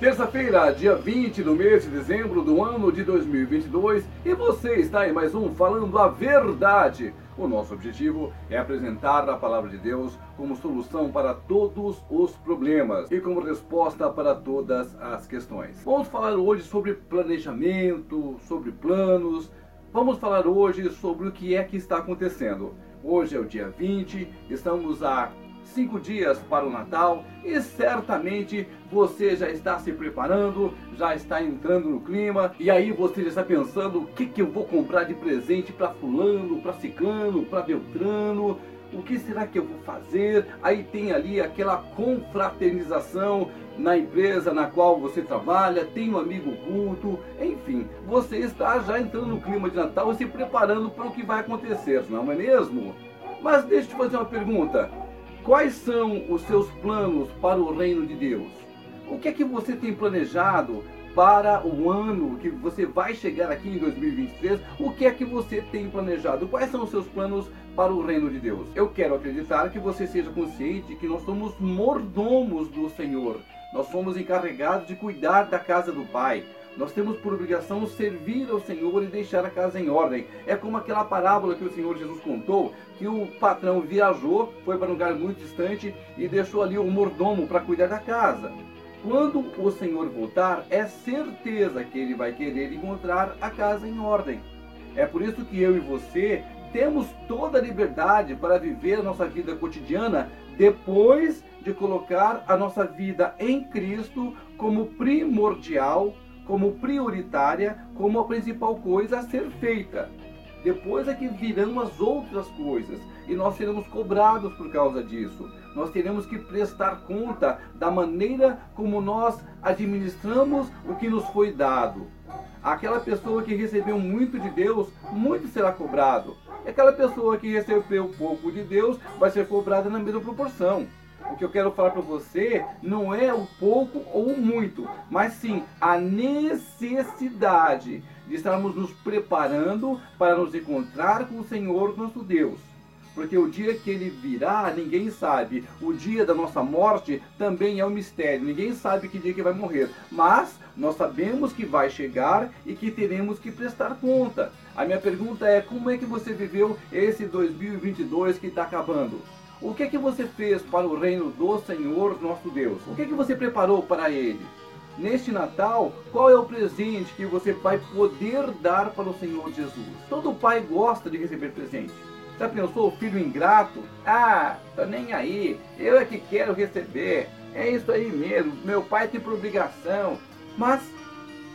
Terça-feira, dia 20 do mês de dezembro do ano de 2022, e você está em mais um Falando a Verdade. O nosso objetivo é apresentar a palavra de Deus como solução para todos os problemas e como resposta para todas as questões. Vamos falar hoje sobre planejamento, sobre planos. Vamos falar hoje sobre o que é que está acontecendo. Hoje é o dia 20, estamos a cinco dias para o Natal e certamente você já está se preparando, já está entrando no clima e aí você já está pensando o que, que eu vou comprar de presente para fulano, para ciclano, para beltrano, o que será que eu vou fazer? Aí tem ali aquela confraternização na empresa na qual você trabalha, tem um amigo culto, enfim, você está já entrando no clima de Natal e se preparando para o que vai acontecer, não é mesmo? Mas deixa eu te fazer uma pergunta. Quais são os seus planos para o reino de Deus? O que é que você tem planejado para o ano que você vai chegar aqui em 2023? O que é que você tem planejado? Quais são os seus planos para o reino de Deus? Eu quero acreditar que você seja consciente que nós somos mordomos do Senhor. Nós somos encarregados de cuidar da casa do Pai. Nós temos por obrigação servir ao Senhor e deixar a casa em ordem. É como aquela parábola que o Senhor Jesus contou, que o patrão viajou, foi para um lugar muito distante e deixou ali o mordomo para cuidar da casa. Quando o Senhor voltar, é certeza que ele vai querer encontrar a casa em ordem. É por isso que eu e você temos toda a liberdade para viver a nossa vida cotidiana depois de colocar a nossa vida em Cristo como primordial como prioritária, como a principal coisa a ser feita. Depois é que virão as outras coisas e nós seremos cobrados por causa disso. Nós teremos que prestar conta da maneira como nós administramos o que nos foi dado. Aquela pessoa que recebeu muito de Deus, muito será cobrado. E aquela pessoa que recebeu pouco de Deus vai ser cobrada na mesma proporção. O que eu quero falar para você não é o pouco ou o muito, mas sim a necessidade de estarmos nos preparando para nos encontrar com o Senhor nosso Deus. Porque o dia que ele virá, ninguém sabe. O dia da nossa morte também é um mistério. Ninguém sabe que dia que vai morrer. Mas nós sabemos que vai chegar e que teremos que prestar conta. A minha pergunta é: como é que você viveu esse 2022 que está acabando? O que é que você fez para o reino do Senhor nosso Deus? O que é que você preparou para ele? Neste Natal, qual é o presente que você vai poder dar para o Senhor Jesus? Todo pai gosta de receber presente. Já pensou o filho ingrato? Ah, tá nem aí, eu é que quero receber. É isso aí mesmo, meu pai tem por obrigação. Mas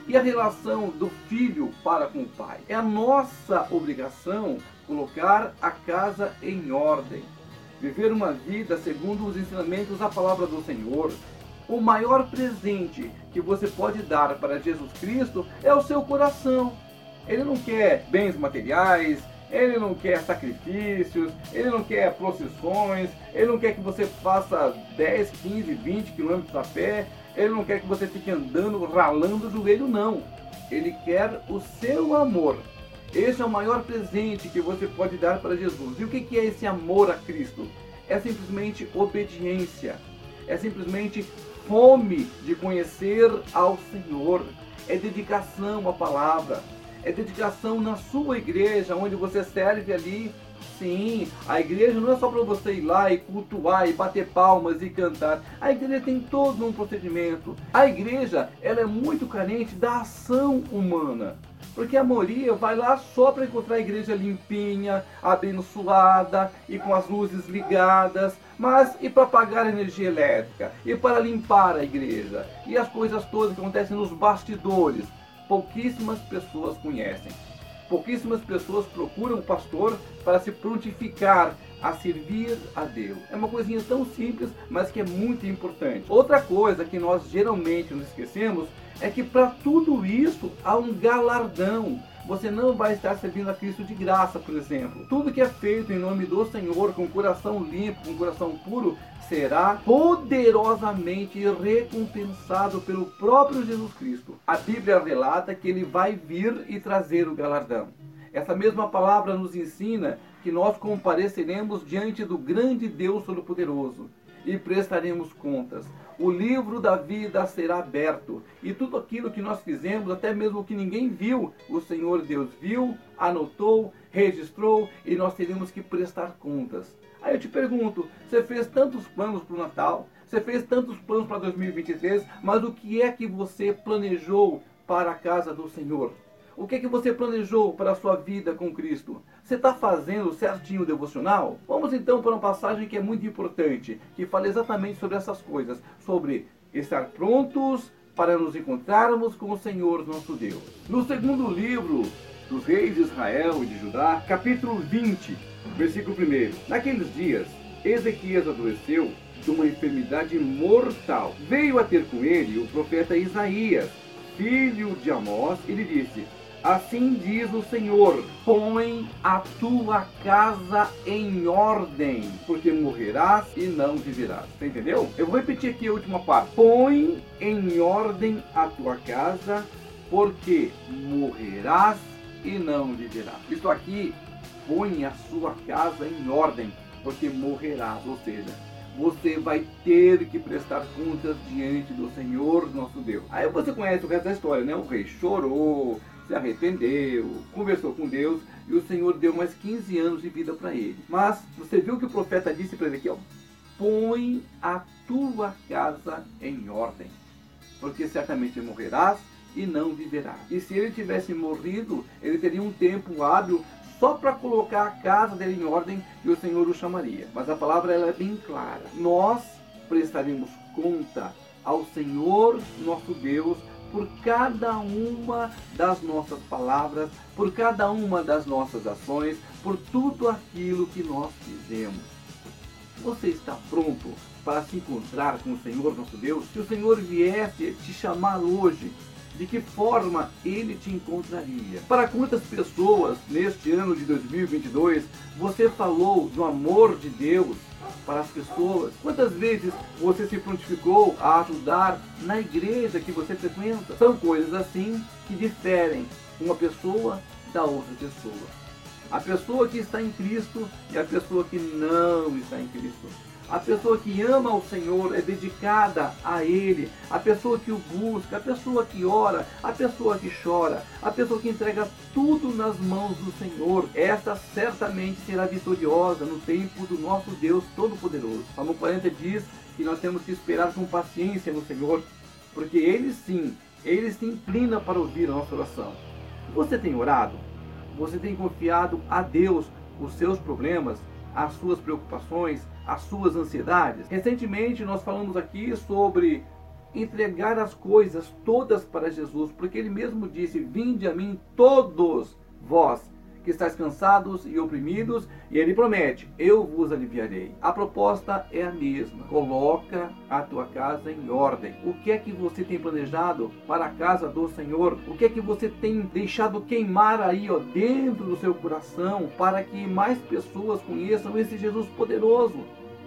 e a relação do filho para com o pai? É a nossa obrigação colocar a casa em ordem viver uma vida segundo os ensinamentos da palavra do Senhor. O maior presente que você pode dar para Jesus Cristo é o seu coração. Ele não quer bens materiais, ele não quer sacrifícios, ele não quer procissões, ele não quer que você faça 10, 15, 20 quilômetros a pé, ele não quer que você fique andando, ralando o joelho, não. Ele quer o seu amor. Esse é o maior presente que você pode dar para Jesus. E o que é esse amor a Cristo? É simplesmente obediência, é simplesmente fome de conhecer ao Senhor, é dedicação à palavra, é dedicação na sua igreja, onde você serve ali. Sim, a igreja não é só para você ir lá e cultuar e bater palmas e cantar. A igreja tem todo um procedimento. A igreja ela é muito carente da ação humana. Porque a maioria vai lá só para encontrar a igreja limpinha, abençoada e com as luzes ligadas, mas e para pagar a energia elétrica, e para limpar a igreja, e as coisas todas que acontecem nos bastidores. Pouquíssimas pessoas conhecem. Pouquíssimas pessoas procuram o pastor para se prontificar a servir a Deus. É uma coisinha tão simples, mas que é muito importante. Outra coisa que nós geralmente nos esquecemos é que para tudo isso há um galardão. Você não vai estar servindo a Cristo de graça, por exemplo. Tudo que é feito em nome do Senhor, com coração limpo, com coração puro, será poderosamente recompensado pelo próprio Jesus Cristo. A Bíblia relata que ele vai vir e trazer o galardão. Essa mesma palavra nos ensina que nós compareceremos diante do grande Deus Todo-Poderoso. e prestaremos contas. O livro da vida será aberto e tudo aquilo que nós fizemos, até mesmo que ninguém viu, o Senhor Deus viu, anotou, registrou e nós teremos que prestar contas. Aí eu te pergunto: você fez tantos planos para o Natal, você fez tantos planos para 2023, mas o que é que você planejou para a casa do Senhor? O que é que você planejou para a sua vida com Cristo? Você está fazendo certinho o devocional? Vamos então para uma passagem que é muito importante, que fala exatamente sobre essas coisas, sobre estar prontos para nos encontrarmos com o Senhor nosso Deus. No segundo livro dos reis de Israel e de Judá, capítulo 20, versículo 1. Naqueles dias, Ezequias adoeceu de uma enfermidade mortal. Veio a ter com ele o profeta Isaías, filho de Amós, e lhe disse: Assim diz o Senhor: põe a tua casa em ordem, porque morrerás e não viverás. Você entendeu? Eu vou repetir aqui a última parte: põe em ordem a tua casa, porque morrerás e não viverás. Isto aqui, põe a sua casa em ordem, porque morrerás. Ou seja, você vai ter que prestar contas diante do Senhor nosso Deus. Aí você conhece o resto da história, né? O rei chorou, se arrependeu, conversou com Deus e o Senhor deu mais 15 anos de vida para ele. Mas você viu que o profeta disse para ó, põe a tua casa em ordem, porque certamente morrerás e não viverás. E se ele tivesse morrido, ele teria um tempo hábil só para colocar a casa dele em ordem e o Senhor o chamaria. Mas a palavra ela é bem clara. Nós prestaremos conta ao Senhor nosso Deus por cada uma das nossas palavras, por cada uma das nossas ações, por tudo aquilo que nós fizemos. Você está pronto para se encontrar com o Senhor nosso Deus? Se o Senhor viesse te chamar hoje, de que forma ele te encontraria? Para quantas pessoas neste ano de 2022 você falou do amor de Deus para as pessoas? Quantas vezes você se prontificou a ajudar na igreja que você frequenta? São coisas assim que diferem uma pessoa da outra pessoa. A pessoa que está em Cristo e a pessoa que não está em Cristo. A pessoa que ama o Senhor é dedicada a Ele. A pessoa que o busca, a pessoa que ora, a pessoa que chora, a pessoa que entrega tudo nas mãos do Senhor. Esta certamente será vitoriosa no tempo do nosso Deus Todo-Poderoso. Salmo 40 diz que nós temos que esperar com paciência no Senhor, porque Ele sim, Ele se inclina para ouvir a nossa oração. Você tem orado? Você tem confiado a Deus os seus problemas, as suas preocupações, as suas ansiedades. Recentemente nós falamos aqui sobre entregar as coisas todas para Jesus, porque ele mesmo disse: Vinde a mim todos vós que estáis cansados e oprimidos, e ele promete: Eu vos aliviarei. A proposta é a mesma. Coloca a tua casa em ordem. O que é que você tem planejado para a casa do Senhor? O que é que você tem deixado queimar aí, ó, dentro do seu coração, para que mais pessoas conheçam esse Jesus poderoso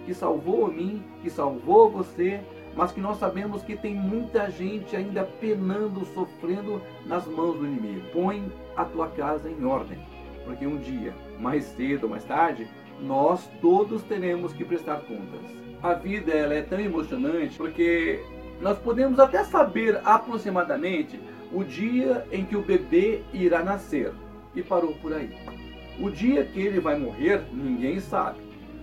que salvou a mim, que salvou você, mas que nós sabemos que tem muita gente ainda penando, sofrendo nas mãos do inimigo. Põe a tua casa em ordem porque um dia, mais cedo ou mais tarde, nós todos teremos que prestar contas. A vida ela é tão emocionante porque nós podemos até saber aproximadamente o dia em que o bebê irá nascer e parou por aí. O dia que ele vai morrer, ninguém sabe.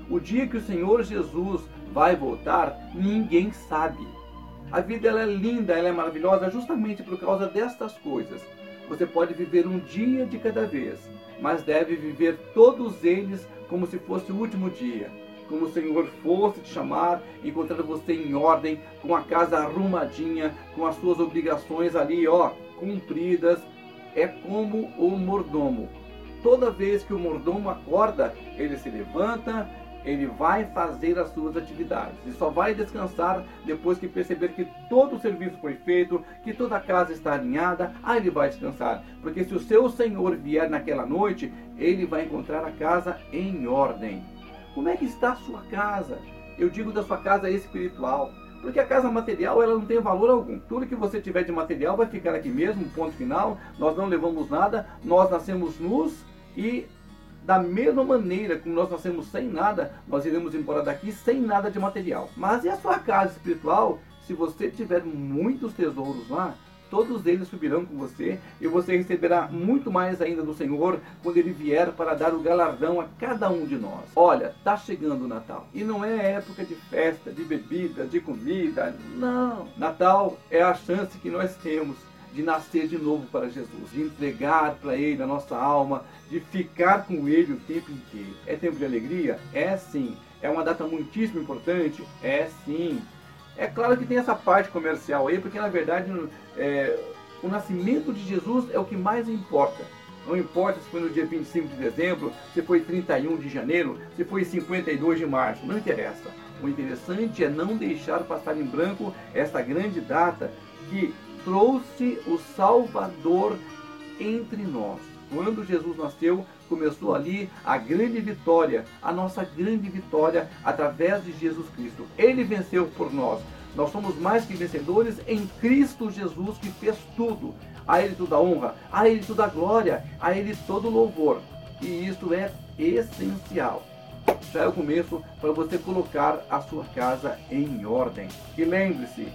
O dia que o Senhor Jesus vai voltar, ninguém sabe. A vida ela é linda, ela é maravilhosa justamente por causa destas coisas. Você pode viver um dia de cada vez mas deve viver todos eles como se fosse o último dia. Como o Senhor fosse te chamar, encontrar você em ordem, com a casa arrumadinha, com as suas obrigações ali, ó, cumpridas. É como o mordomo. Toda vez que o mordomo acorda, ele se levanta, ele vai fazer as suas atividades e só vai descansar depois que perceber que todo o serviço foi feito, que toda a casa está alinhada, aí ele vai descansar. Porque se o seu Senhor vier naquela noite, ele vai encontrar a casa em ordem. Como é que está a sua casa? Eu digo da sua casa espiritual. Porque a casa material ela não tem valor algum. Tudo que você tiver de material vai ficar aqui mesmo, ponto final. Nós não levamos nada, nós nascemos nus e Da mesma maneira como nós nascemos sem nada, nós iremos embora daqui sem nada de material. Mas e a sua casa espiritual? Se você tiver muitos tesouros lá, todos eles subirão com você e você receberá muito mais ainda do Senhor quando ele vier para dar o galardão a cada um de nós. Olha, está chegando o Natal e não é época de festa, de bebida, de comida, não. Natal é a chance que nós temos de nascer de novo para Jesus, de entregar para Ele a nossa alma, de ficar com Ele o tempo inteiro. É tempo de alegria? É sim. É uma data muitíssimo importante? É sim. É claro que tem essa parte comercial aí, porque na verdade é, o nascimento de Jesus é o que mais importa. Não importa se foi no dia 25 de dezembro, se foi 31 de janeiro, se foi 52 de março, não interessa. O interessante é não deixar passar em branco esta grande data que trouxe o Salvador entre nós. Quando Jesus nasceu, começou ali a grande vitória, a nossa grande vitória através de Jesus Cristo. Ele venceu por nós. Nós somos mais que vencedores em Cristo Jesus que fez tudo. A Ele toda a honra, a Ele toda a glória, a Ele todo o louvor. E isso é essencial. Já é o começo para você colocar a sua casa em ordem. E lembre-se,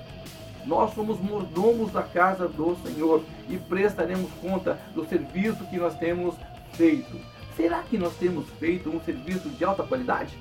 nós somos mordomos da casa do Senhor e prestaremos conta do serviço que nós temos feito. Será que nós temos feito um serviço de alta qualidade?